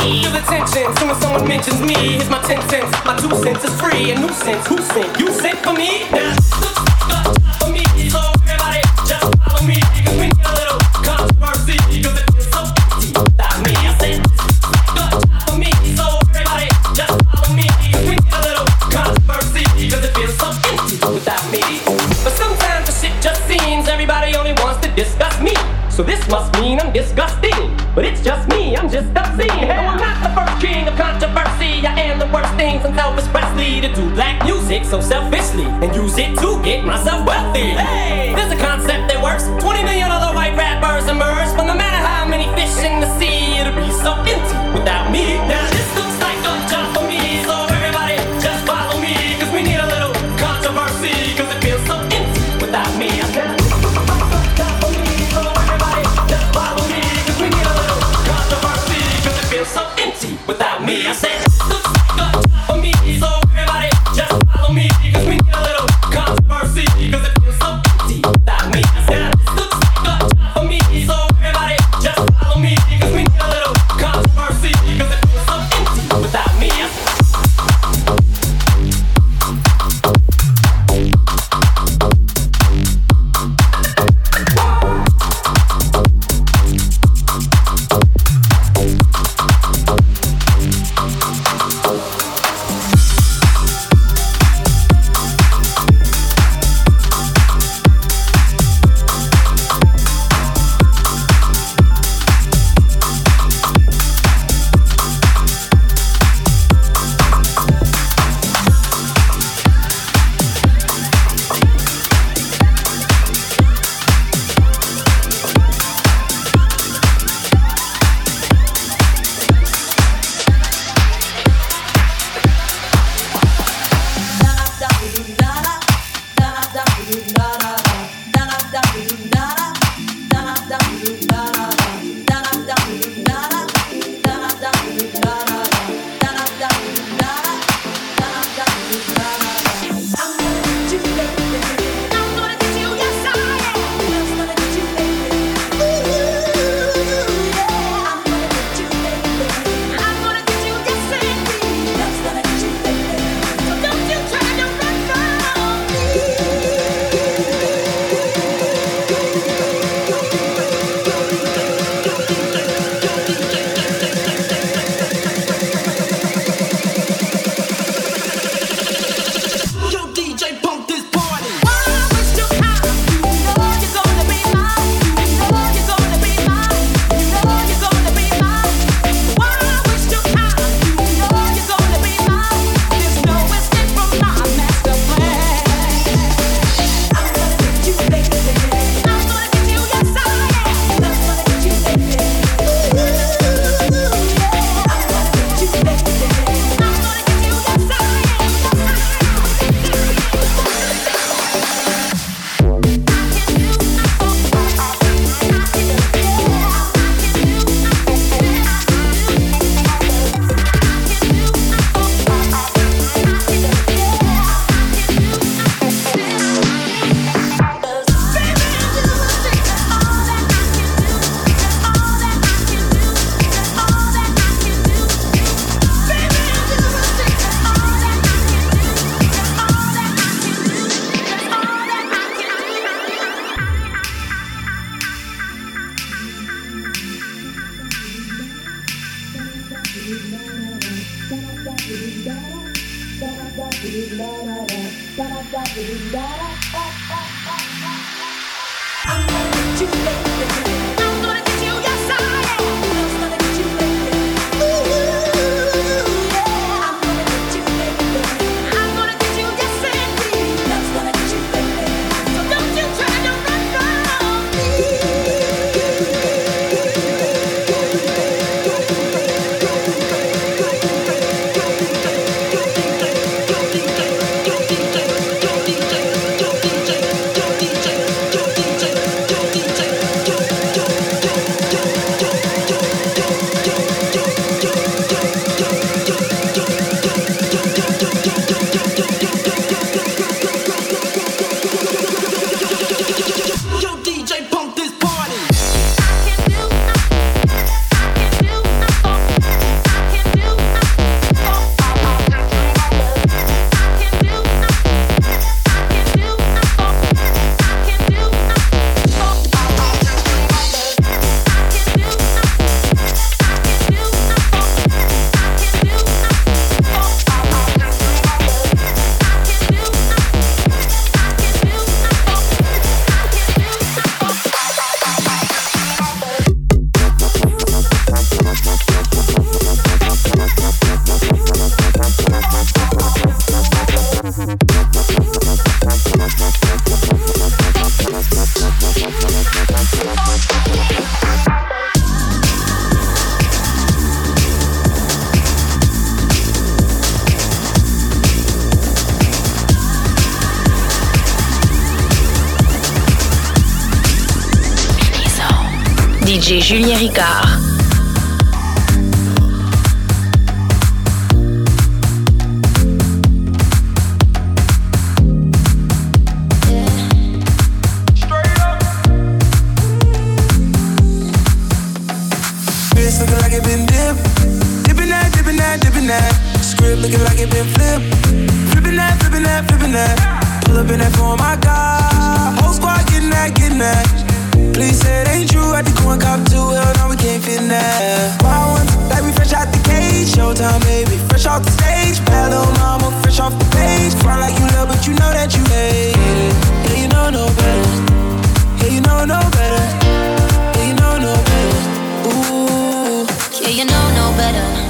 Feel attention. Soon as someone mentions me, here's my ten cents. My two cents is free. A nuisance. Who sent? You sent for me? Now. So everybody, just follow we need a little it feels so without me. So everybody, just follow we need a little it feels so empty without me. But sometimes the shit just seems everybody only wants to discuss me. So this must mean I'm disgusting. But it's just me, I'm just obscene. No, Elvis Presley to do black music so selfishly and use it to get myself wealthy. Hey, there's a concept that works. 20 million other white rappers emerge, but no matter how many fish in the sea, it'll be so empty without me. Now looking like it been flipped. Flipping that, flipping that, flipping that. Pull up in that for my God. Whole squad getting that, getting that. Please say it ain't true. I think one cop too well, no, we can't fit in that. Wild one, like we fresh out the cage. Showtime, baby, fresh off the stage. Bad mama, fresh off the page. Front like you love, but you know that you hate it. Yeah, you know no better. Yeah, you know no better. Yeah, you know no better. Ooh. Yeah, you know no better.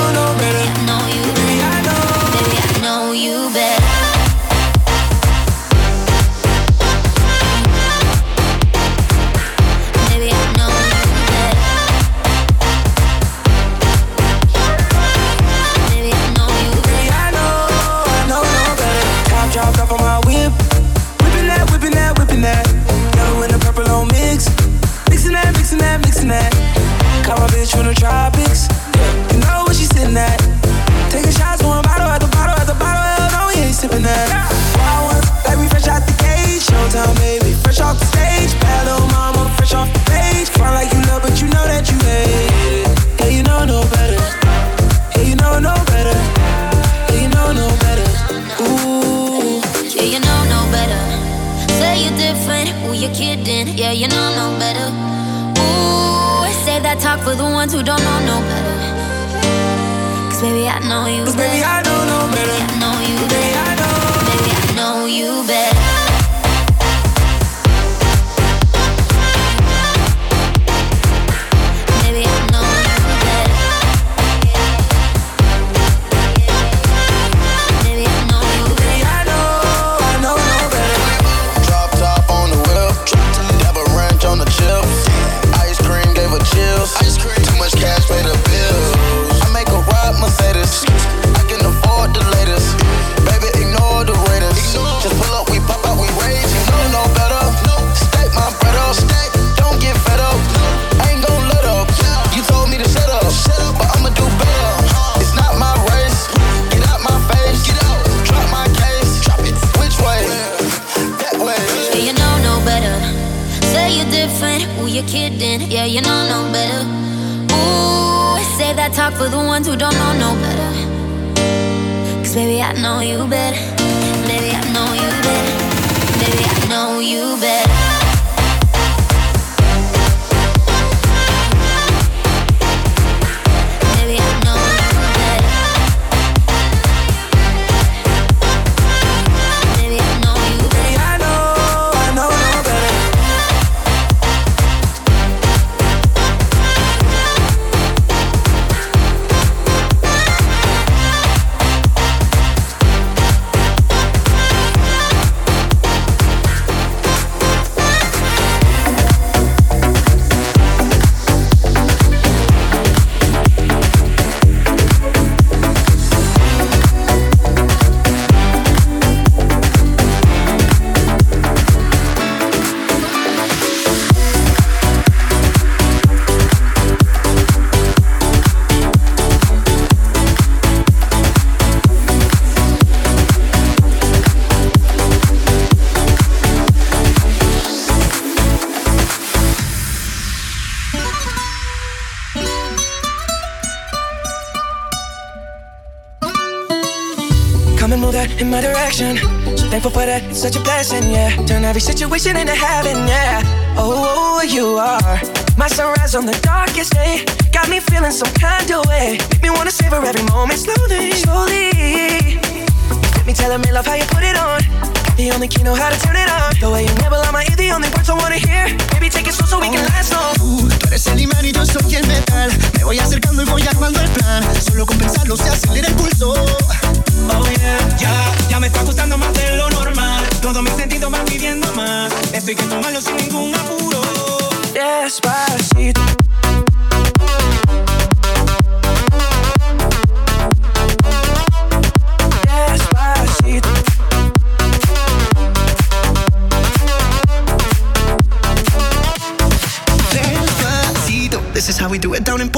for the ones who don't know no better. Cause baby, I know you direction. So thankful for that, it's such a blessing, yeah. Turn every situation into heaven, yeah. Oh, oh, oh you are my sunrise on the darkest day. Got me feeling some kind of way. Make me wanna savor every moment slowly, slowly. Let me tell me love how you put it on. The only key know how to turn it on. The way you never on my ear, the only words I wanna hear. Baby, take it slow so we can last long. Eres el imán y yo soy el metal. Me voy acercando y voy armando el plan. Solo con pensarlo se acelera el pulso. Oh yeah, ya, ya me está gustando más de lo normal. Todos mis sentidos van pidiendo más. Estoy que tomarlo sin ningún apuro. Despacito.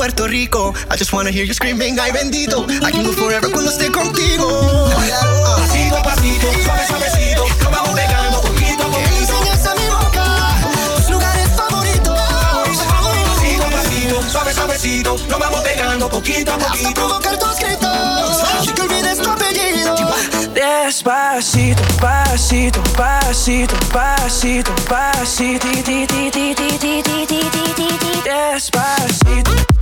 Puerto Rico. I just wanna hear you screaming, ay bendito. I can go forever cuando esté contigo. Pasito a pasito, suave suavecito, nos vamos pegando poquito a poquito. a mi boca tus lugares favoritos. Pasito a pasito, suave suavecito, nos vamos pegando poquito a Hasta poquito. provocar tus gritos. Y que olvides tu apellido. Despacito, pasito, pasito, pasito, pasito, ti, ti, ti, ti, ti, ti, ti, ti, ti, ti, ti. Despacito. Despacito.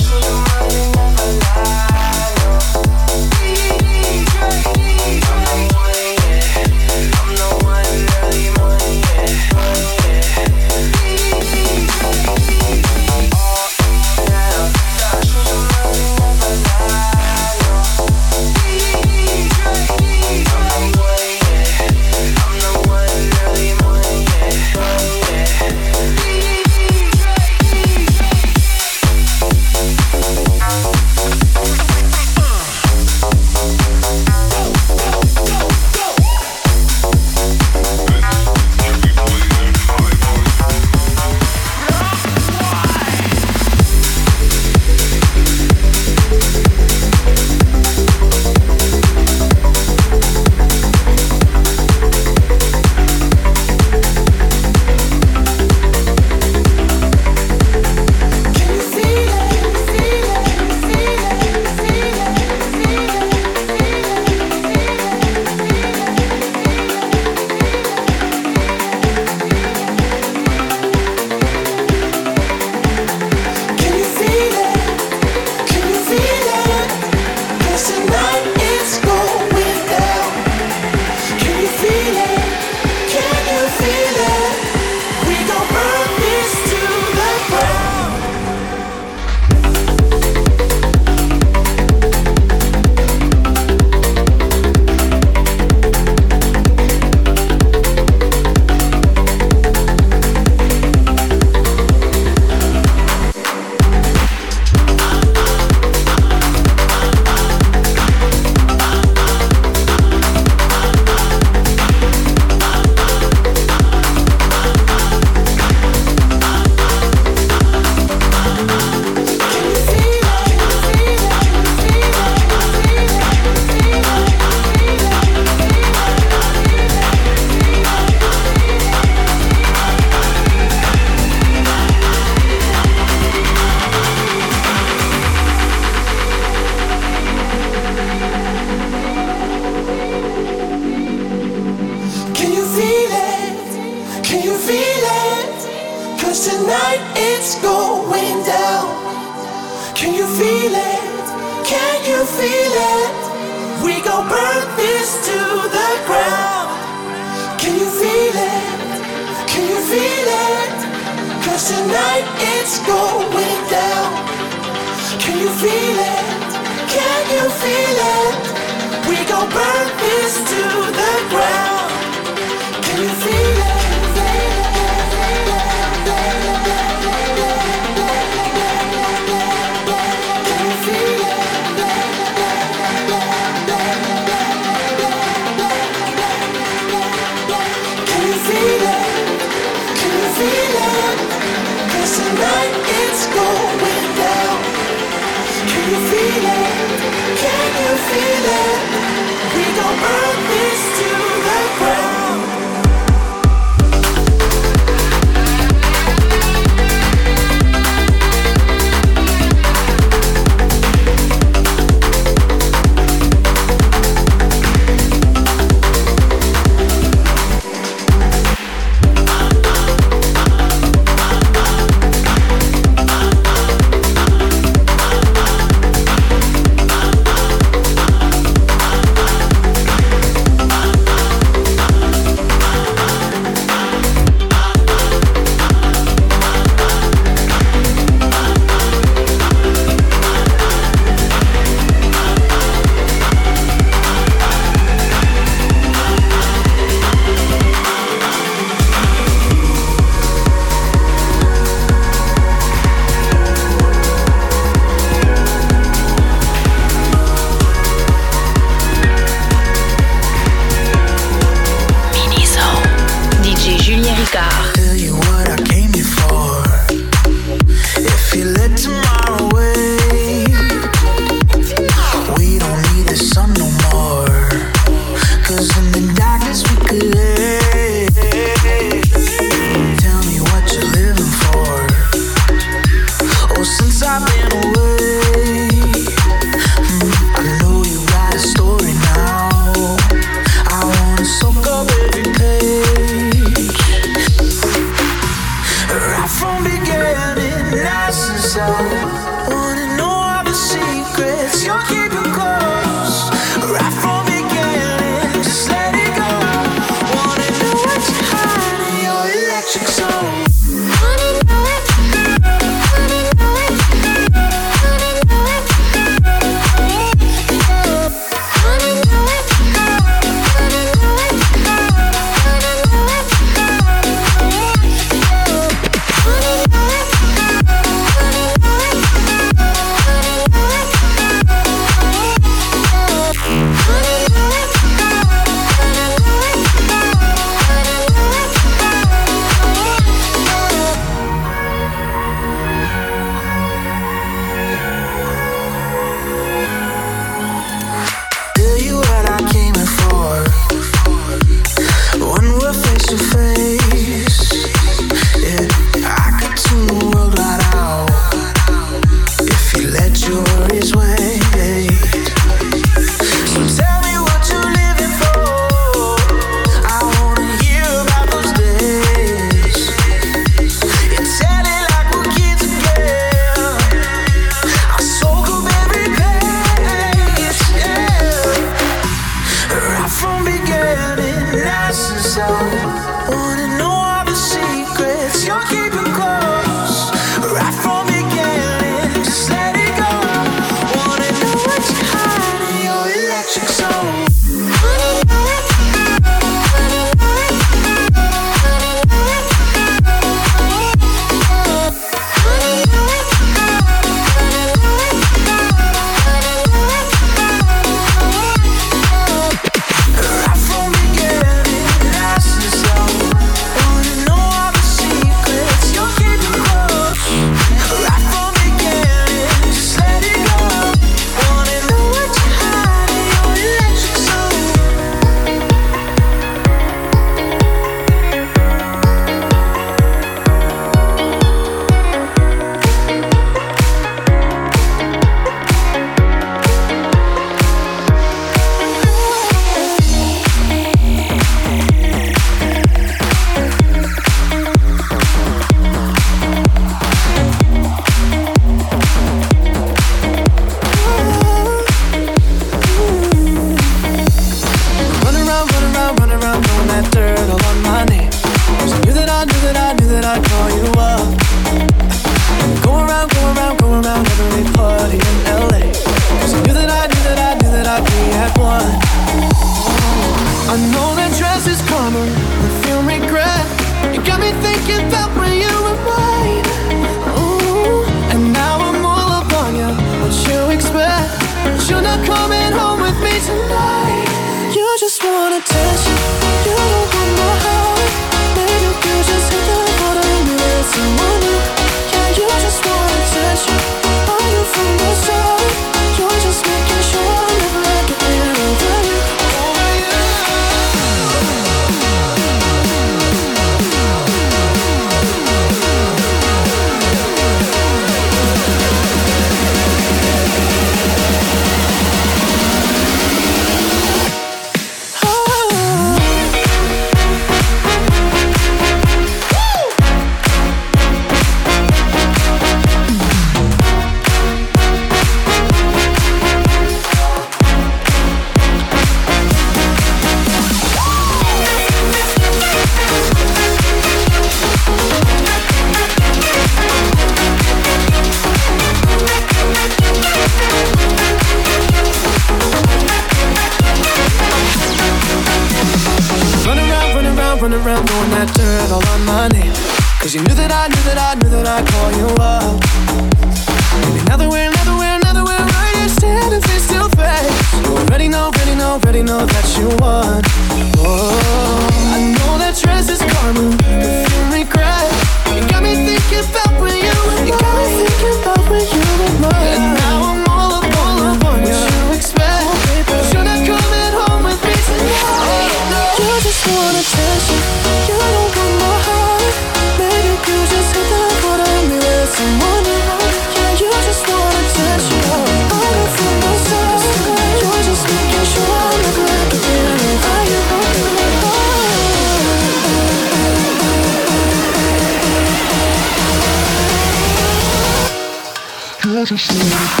Just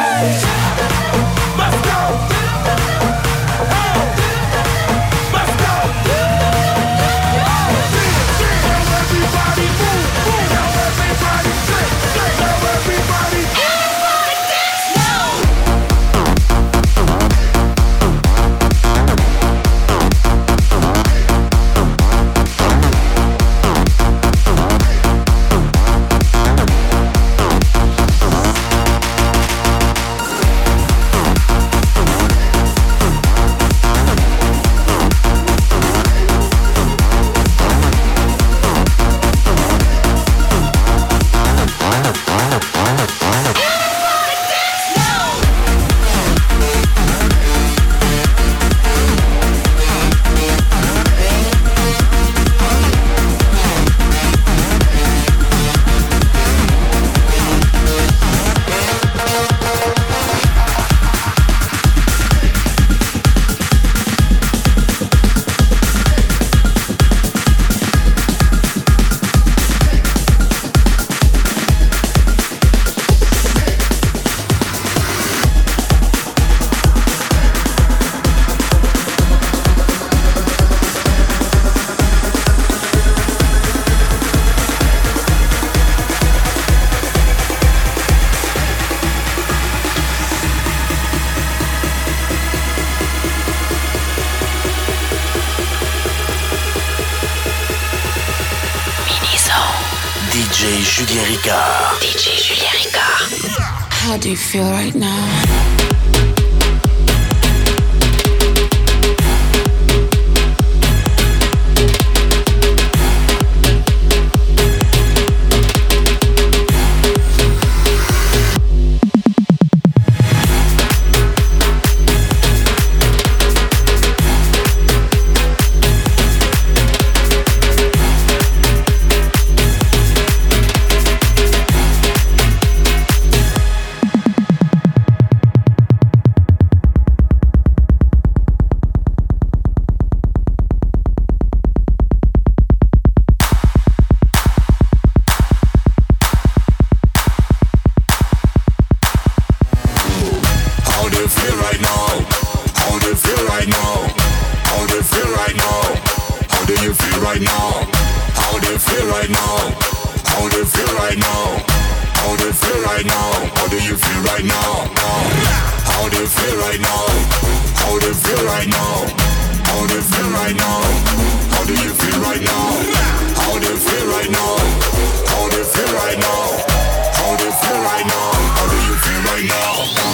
Hey! How do you feel right now? Do you feel right now? How do you feel right now? How do you feel right now? How do you feel right now? How do you feel right now? How do you feel right now? How do you feel right now? How do you feel right now?